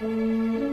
Thank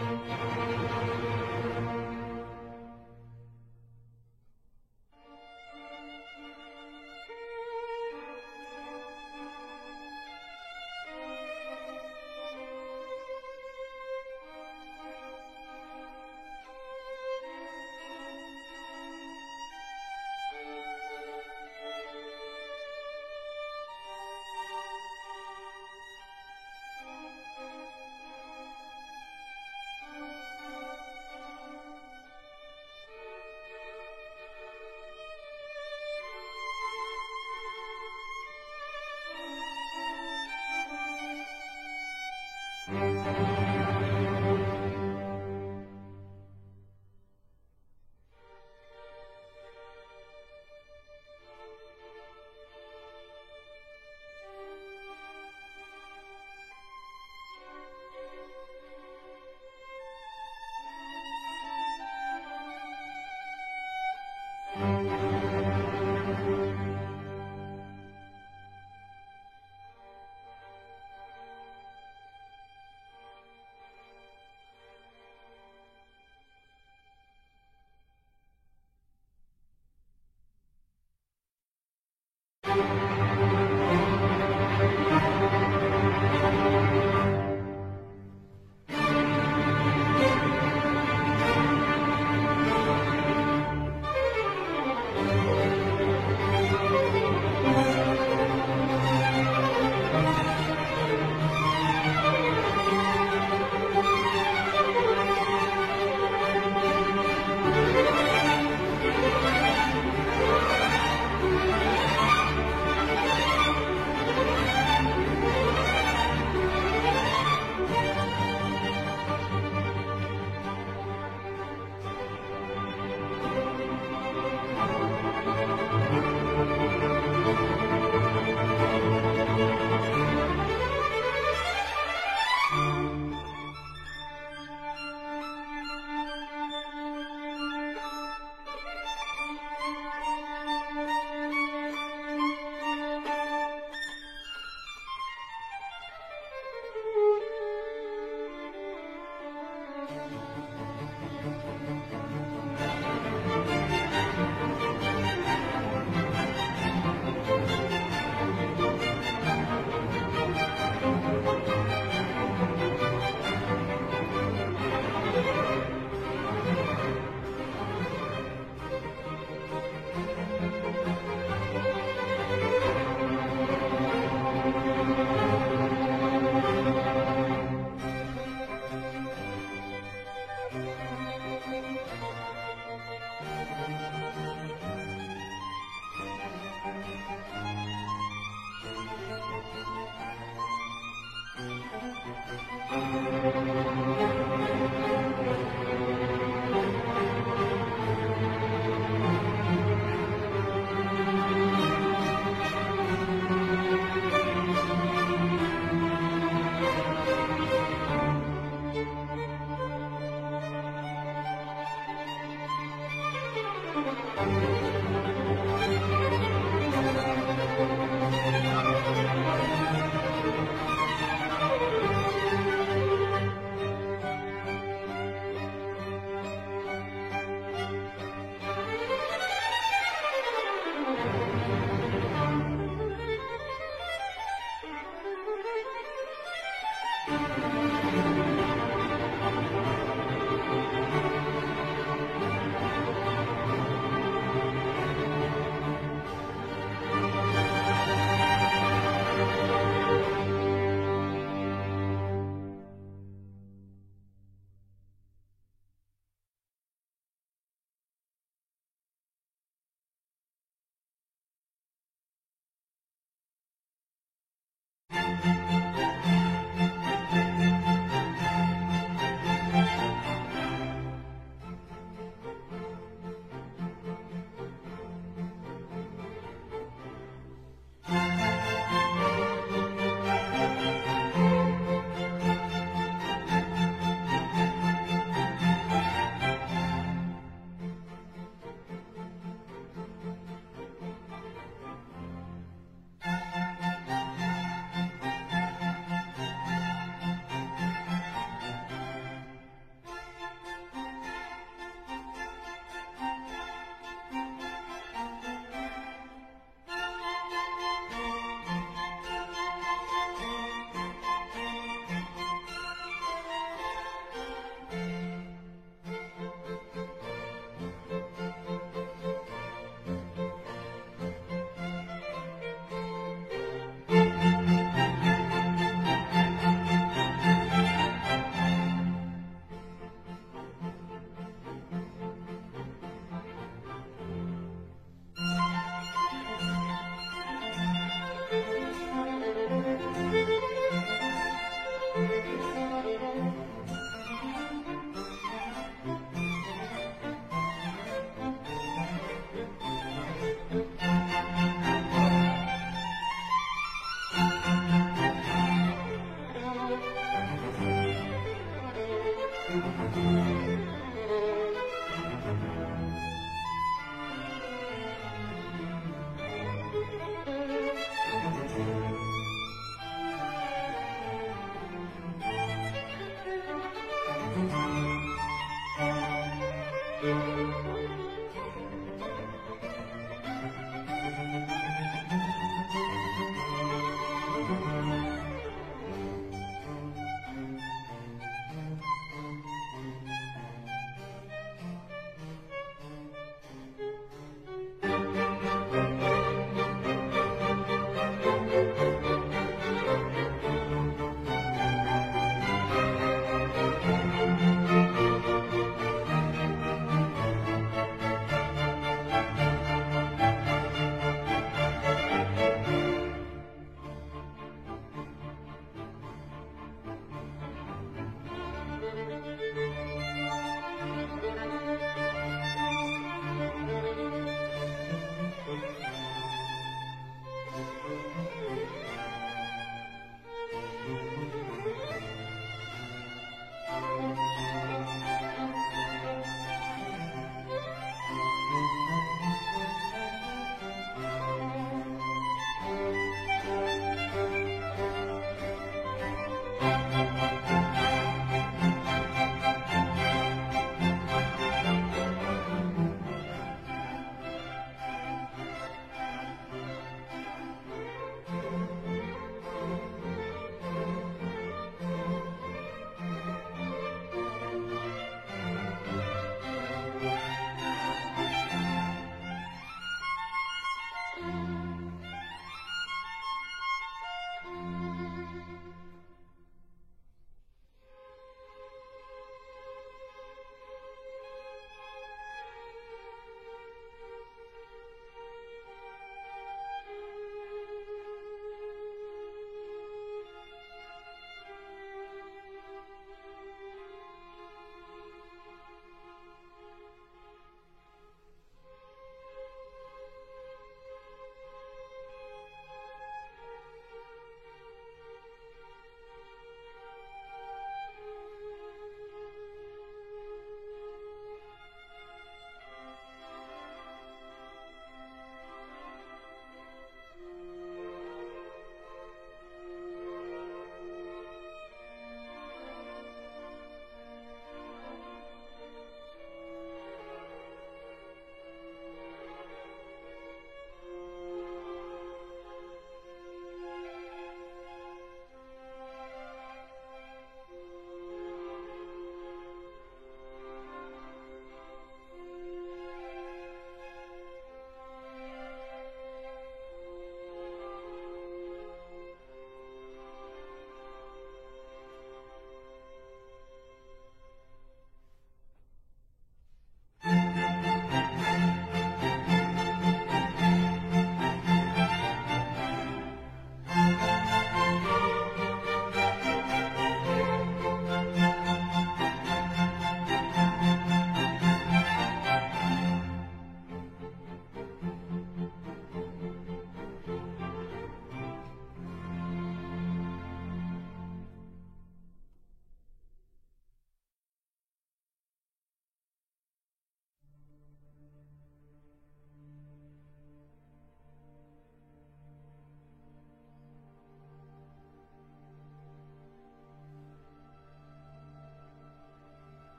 Música